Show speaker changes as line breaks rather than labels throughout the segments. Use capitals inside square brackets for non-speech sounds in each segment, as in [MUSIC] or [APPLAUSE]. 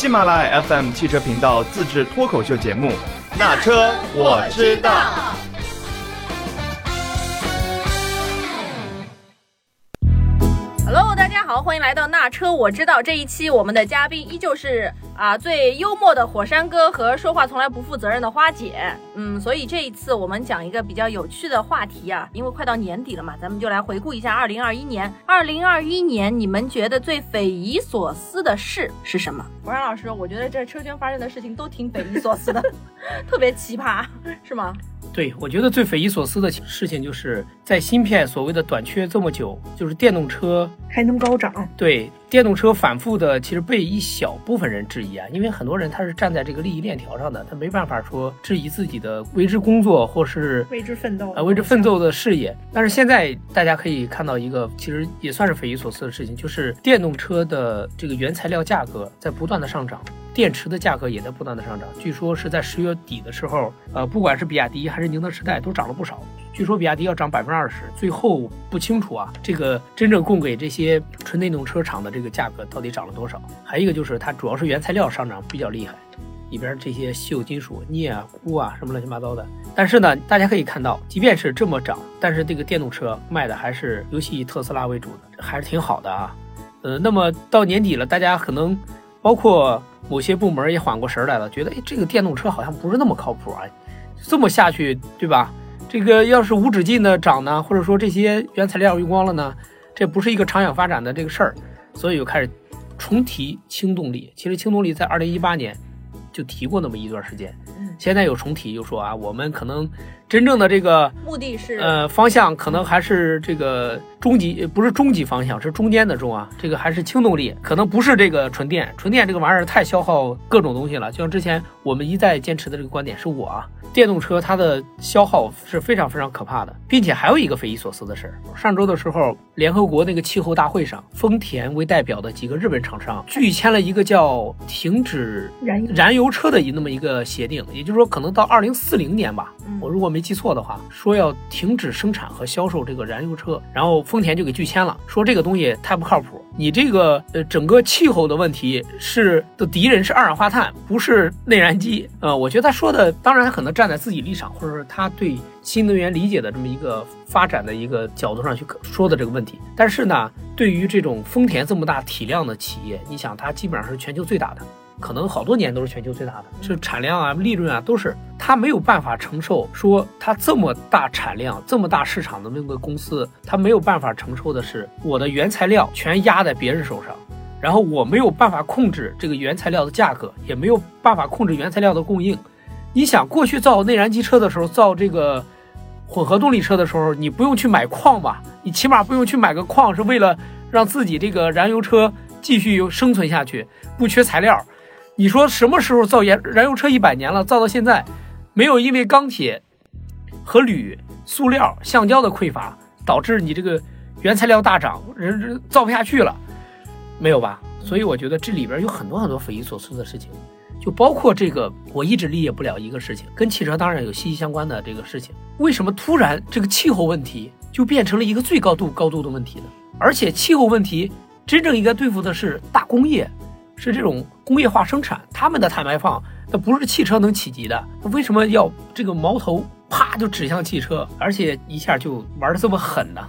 喜马拉雅 FM 汽车频道自制脱口秀节目《那车我知道》。
Hello，大家好，欢迎来到那车我知道。这一期我们的嘉宾依旧是啊最幽默的火山哥和说话从来不负责任的花姐。嗯，所以这一次我们讲一个比较有趣的话题啊，因为快到年底了嘛，咱们就来回顾一下二零二一年。二零二一年你们觉得最匪夷所思的事是什么？火山老师，我觉得这车圈发生的事情都挺匪夷所思的，[LAUGHS] 特别奇葩，是吗？
对，我觉得最匪夷所思的事情就是在芯片所谓的短缺这么久，就是电动车
还能高涨。
对，电动车反复的其实被一小部分人质疑啊，因为很多人他是站在这个利益链条上的，他没办法说质疑自己的为之工作或是
为之奋斗
啊为之奋斗的事业。但是现在大家可以看到一个其实也算是匪夷所思的事情，就是电动车的这个原材料价格在不断的上涨。电池的价格也在不断的上涨，据说是在十月底的时候，呃，不管是比亚迪还是宁德时代都涨了不少。据说比亚迪要涨百分之二十，最后不清楚啊，这个真正供给这些纯电动车厂的这个价格到底涨了多少？还有一个就是它主要是原材料上涨比较厉害，里边这些稀有金属镍啊、钴啊什么乱七八糟的。但是呢，大家可以看到，即便是这么涨，但是这个电动车卖的还是尤其以特斯拉为主的，还是挺好的啊。呃，那么到年底了，大家可能包括。某些部门也缓过神来了，觉得哎，这个电动车好像不是那么靠谱啊，这么下去，对吧？这个要是无止境的涨呢，或者说这些原材料用光了呢，这不是一个长远发展的这个事儿，所以又开始重提轻动力。其实轻动力在二零一八年就提过那么一段时间，现在又重提，又说啊，我们可能真正的这个
目的是
呃方向可能还是这个。终极不是终极方向，是中间的中啊，这个还是轻动力，可能不是这个纯电。纯电这个玩意儿太消耗各种东西了，就像之前我们一再坚持的这个观点，是我啊，电动车它的消耗是非常非常可怕的，并且还有一个匪夷所思的事儿。上周的时候，联合国那个气候大会上，丰田为代表的几个日本厂商拒签了一个叫停止
燃
燃油车的那么一个协定，也就是说，可能到二零四零年吧，我如果没记错的话，说要停止生产和销售这个燃油车，然后。丰田就给拒签了，说这个东西太不靠谱。你这个呃，整个气候的问题是的敌人是二氧化碳，不是内燃机。呃，我觉得他说的，当然他可能站在自己立场，或者是他对新能源理解的这么一个发展的一个角度上去说的这个问题。但是呢，对于这种丰田这么大体量的企业，你想它基本上是全球最大的。可能好多年都是全球最大的，是产量啊、利润啊，都是它没有办法承受。说它这么大产量、这么大市场的那个公司，它没有办法承受的是我的原材料全压在别人手上，然后我没有办法控制这个原材料的价格，也没有办法控制原材料的供应。你想，过去造内燃机车的时候，造这个混合动力车的时候，你不用去买矿吧？你起码不用去买个矿，是为了让自己这个燃油车继续生存下去，不缺材料。你说什么时候造燃燃油车一百年了，造到现在，没有因为钢铁和铝、塑料、橡胶的匮乏导致你这个原材料大涨，人人造不下去了，没有吧？所以我觉得这里边有很多很多匪夷所思的事情，就包括这个我一直理解不了一个事情，跟汽车当然有息息相关的这个事情，为什么突然这个气候问题就变成了一个最高度高度的问题呢？而且气候问题真正应该对付的是大工业。是这种工业化生产，他们的碳排放那不是汽车能企及的。为什么要这个矛头啪就指向汽车，而且一下就玩的这么狠呢？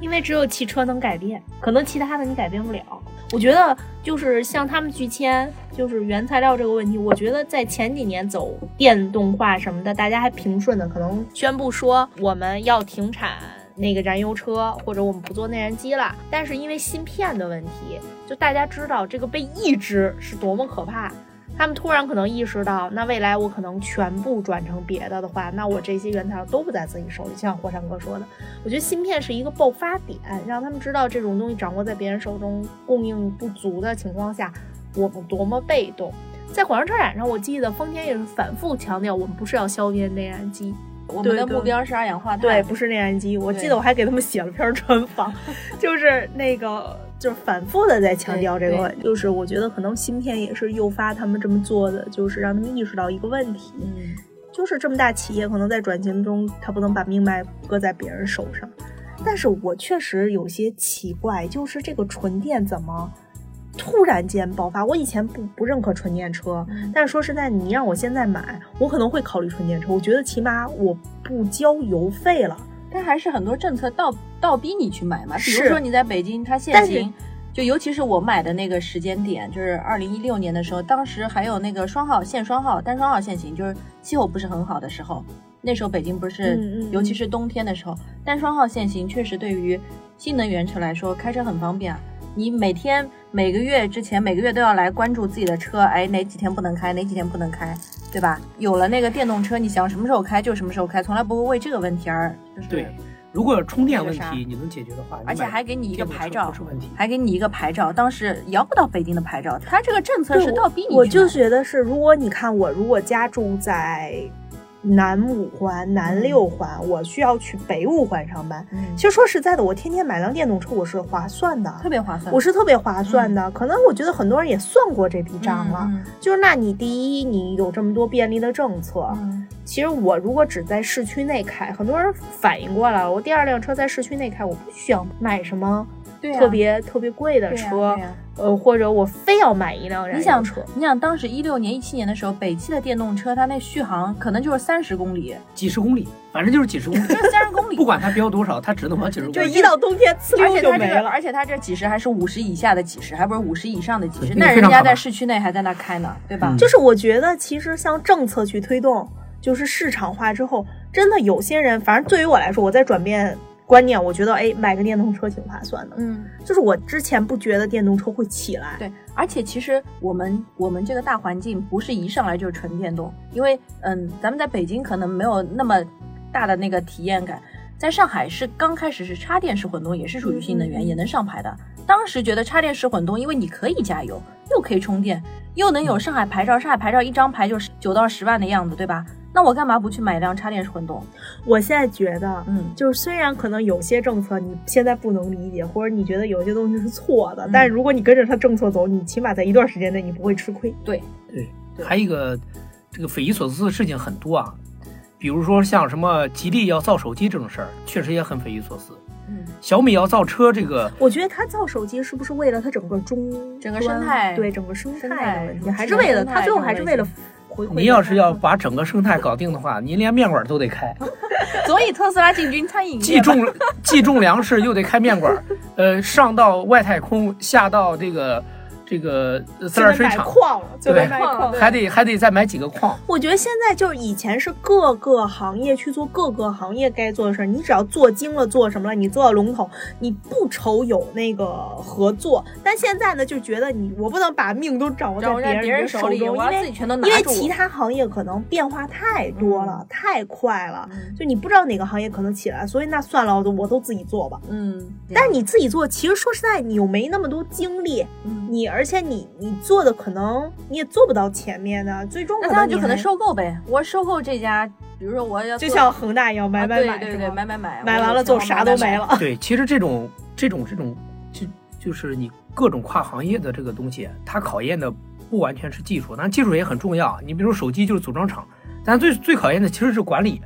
因为只有汽车能改变，可能其他的你改变不了。我觉得就是像他们拒签，就是原材料这个问题，我觉得在前几年走电动化什么的，大家还平顺的，可能宣布说我们要停产。那个燃油车，或者我们不做内燃机了，但是因为芯片的问题，就大家知道这个被抑制是多么可怕。他们突然可能意识到，那未来我可能全部转成别的的话，那我这些原材料都不在自己手里。像火山哥说的，我觉得芯片是一个爆发点，让他们知道这种东西掌握在别人手中，供应不足的情况下，我们多么被动。在火山车展上，我记得丰田也是反复强调，我们不是要消灭内燃机。
我们的目标是二氧化碳，
对，不是内燃机。我记得我还给他们写了篇专访，[LAUGHS] 就是那个，就是反复的在强调这个问题。就是我觉得可能芯片也是诱发他们这么做的，就是让他们意识到一个问题，
嗯，
就是这么大企业可能在转型中，他不能把命脉搁在别人手上。但是我确实有些奇怪，就是这个纯电怎么突然间爆发。我以前不不认可纯电车，但是说实在，你让我现在买，我可能会考虑纯电车。我觉得起码我不交油费了。
但还是很多政策倒倒逼你去买嘛，比如说你在北京，它限行，就尤其是我买的那个时间点，就是二零一六年的时候，当时还有那个双号限双号、单双号限行，就是气候不是很好的时候，那时候北京不是，
嗯嗯嗯
尤其是冬天的时候，单双号限行确实对于新能源车来说开车很方便啊。你每天每个月之前每个月都要来关注自己的车，哎，哪几天不能开，哪几天不能开，对吧？有了那个电动车，你想什么时候开就什么时候开，从来不会为这个问题而就是
对，如果充电问题你能解决的话，
而且还给你一个牌照
不是问题。
还给你一个牌照，当时摇不到北京的牌照，他这个政策是倒逼你。
我就觉得是，如果你看我如果家住在南五环、南六环，我需要去北五环上班。
嗯
其实说实在的，我天天买辆电动车，我是划算的，
特别划算，
我是特别划算的。可能我觉得很多人也算过这笔账了。
嗯
就是那你第一，你有这么多便利的政策，
嗯
其实我如果只在市区内开，很多人反应过来了，我第二辆车在市区内开，我不需要买什么特别、特别贵的车，呃，或者我非要买一辆燃
你想
油车。，
你想当时一六年、一七年的时候，北汽的电动车它那续航可能就是三十公里，
几十公里，反正就是几十公里，
就是三十公里，
不管它标多少，它只能跑几十公里。
就一到冬天，呲溜
而且它这个，
就没了。
而且它这几十还是五十以下的几十，还不是五十以上的几十，
对
那人家在市区内还在那开呢，对吧？
嗯
就是我觉得，其实像政策去推动，就是市场化之后，真的有些人，反正对于我来说，我在转变观念，我觉得，哎，买个电动车挺划算的。
嗯，
就是我之前不觉得电动车会起来，
对，而且其实我们我们这个大环境不是一上来就是纯电动，因为嗯，咱们在北京可能没有那么大的那个体验感，在上海是刚开始是插电式混动，也是属于新能源，也能上牌的。当时觉得插电式混动，因为你可以加油，又可以充电，又能有上海牌照，上海牌照一张牌就是九到十万的样子，对吧？那我干嘛不去买一辆插电式混动？
我现在觉得，
嗯
就是虽然可能有些政策你现在不能理解，或者你觉得有些东西是错的，
嗯
但是如果你跟着它政策走，你起码在一段时间内你不会吃亏。
对，
对，
对
还有一个这个匪夷所思的事情很多啊，比如说像什么吉利要造手机这种事儿，确实也很匪夷所思。
嗯，
小米要造车，这个
我觉得它造手机是不是为了它整个中
整个生态
对整个生
生
态
态
的问题，还是为了
生态
它最后还是为了。
您要是要把整个生态搞定的话，您连面馆都得开，[LAUGHS]
所以特斯拉进军餐饮
既种 [LAUGHS] 既种粮食又得开面馆，呃，上到外太空，下到这个这个
就能买
来水厂，
矿了，就
对
能买矿。
还得还得再买几个矿。
我觉得现在就是以前是各个行业去做各个行业该做的事儿，你只要做精了，做什么了，你做到龙头，你不愁有那个合作。但现在呢，就觉得你我不能把命都掌握在别
别人手
中，因为
自己全都拿。
因为其他行业可能变化太多了，太快了，
嗯
就你不知道哪个行业可能起来，所以那算了，我都我都自己做吧。
嗯，
但是你自己做，其实说实在，你又没那么多精力，
嗯，
你而且你你做的可能你也做不到前面的，最终
那他就可能收购呗。我收购这家，比如说我要
就像恒大一样买
啊
买买，
对对对，买买买，
买完了之后啥都没。了。
对，其实这种这种这种就就是你各种跨行业的这个东西，它考验的不完全是技术，但技术也很重要。你比如手机就是组装厂，但最最考验的其实是管理。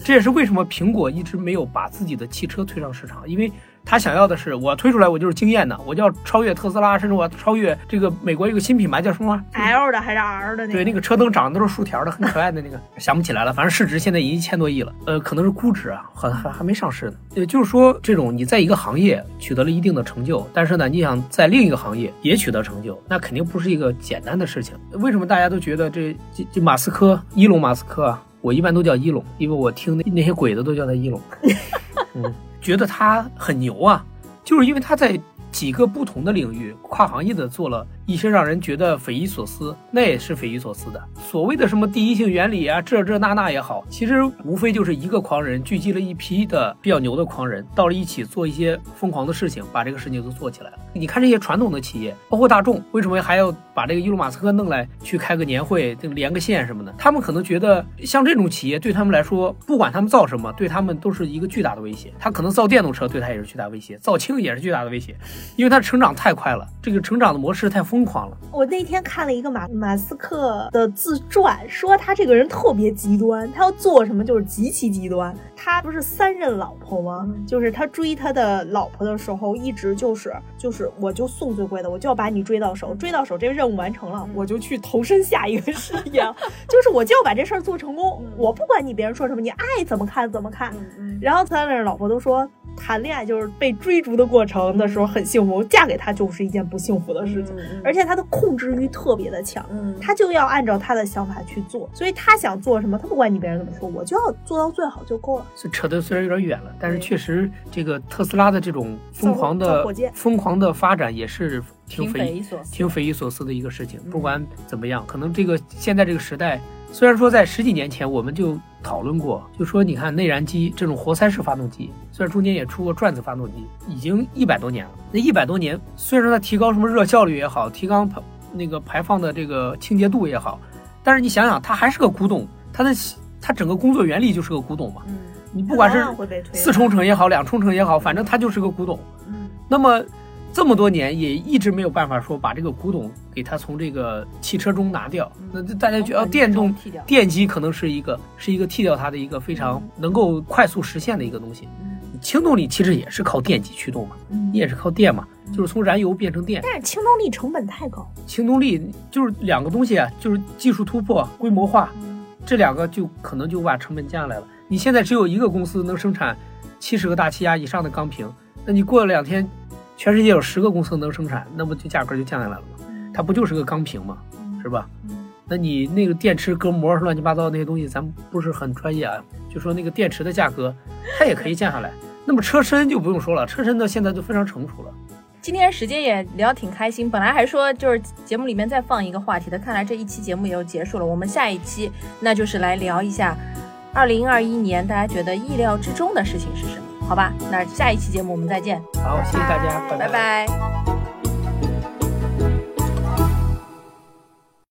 嗯
这也是为什么苹果一直没有把自己的汽车推上市场，因为他想要的是我推出来我就是惊艳的，我就要超越特斯拉，甚至我要超越这个美国一个新品牌叫什么
？L 的还是 R 的那
对，那
个？
车灯长得都是竖条的，很可爱的那个，想不起来了。反正市值现在已经一千多亿了，呃，可能是估值啊，好像还还没上市呢。也就是说，这种你在一个行业取得了一定的成就，但是呢，你想在另一个行业也取得成就，那肯定不是一个简单的事情。为什么大家都觉得这这这马斯克，伊隆马斯克啊？我一般都叫一龙，因为我听那那些鬼子都叫他一龙，[LAUGHS] 嗯，觉得他很牛啊，就是因为他在几个不同的领域跨行业的做了一些让人觉得匪夷所思，那也是匪夷所思的。所谓的什么第一性原理啊，这这那那也好，其实无非就是一个狂人聚集了一批的比较牛的狂人，到了一起做一些疯狂的事情，把这个事情都做起来了。你看这些传统的企业，包括大众，为什么还要把这个伊隆马斯克弄来去开个年会，就连个线什么的？他们可能觉得像这种企业对他们来说，不管他们造什么，对他们都是一个巨大的威胁。他可能造电动车对他也是巨大威胁，造氢也是巨大的威胁。因为他成长太快了，这个成长的模式太疯疯狂了。
我那天看了一个马马斯克的自传，说他这个人特别极端，他要做什么就是极其极端。他不是三任老婆吗？就是他追他的老婆的时候，一直就是就是我就送最贵的，我就要把你追到手，追到手这个任务完成了，我就去投身下一个事业，[LAUGHS] 就是我就要把这事儿做成功，我不管你别人说什么，你爱怎么看怎么看。然后三任老婆都说。谈恋爱就是被追逐的过程的时候很幸福，嫁给他就是一件不幸福的事情。而且他的控制欲特别的强，他就要按照他的想法去做，所以他想做什么，他不管你别人怎么说，我就要做到最好就够了。
扯得虽然有点远了，但是确实这个特斯拉的这种疯狂的疯狂的发展也是挺匪夷所挺匪夷所思的一个事情。不管怎么样，可能这个现在这个时代，虽然说在十几年前我们就。讨论过，就说你看内燃机这种活塞式发动机，虽然中间也出过转子发动机，已经一百多年了。那一百多年，虽然说它提高什么热效率也好，提高排那个排放的这个清洁度也好，但是你想想，它还是个古董，它的它整个工作原理就是个古董嘛。你不管是四冲程也好，两冲程也好，反正它就是个古董。那么。这么多年也一直没有办法说把这个古董给它从这个汽车中拿掉。那大家觉得电动电机可能是一个是一个替掉它的一个非常能够快速实现的一个东西。轻动力其实也是靠电机驱动嘛，你也是靠电嘛，就是从燃油变成电。
但是轻动力成本太高。
轻动力就是两个东西啊，就是技术突破、规模化，这两个就可能就把成本降下来了。你现在只有一个公司能生产七十个大气压以上的钢瓶，那你过了两天。全世界有十个公司能生产，那不就价格就降下来了吗？它不就是个钢瓶吗，是吧？那你那个电池隔膜乱七八糟那些东西，咱不是很专业啊。就说那个电池的价格，它也可以降下来。那么车身就不用说了，车身到现在都非常成熟了。
今天时间也聊挺开心，本来还说就是节目里面再放一个话题的，看来这一期节目也就结束了。我们下一期那就是来聊一下，二零二一年大家觉得意料之中的事情是什么？好吧，那下一期节目我们再见。
好，谢谢大家，拜
拜。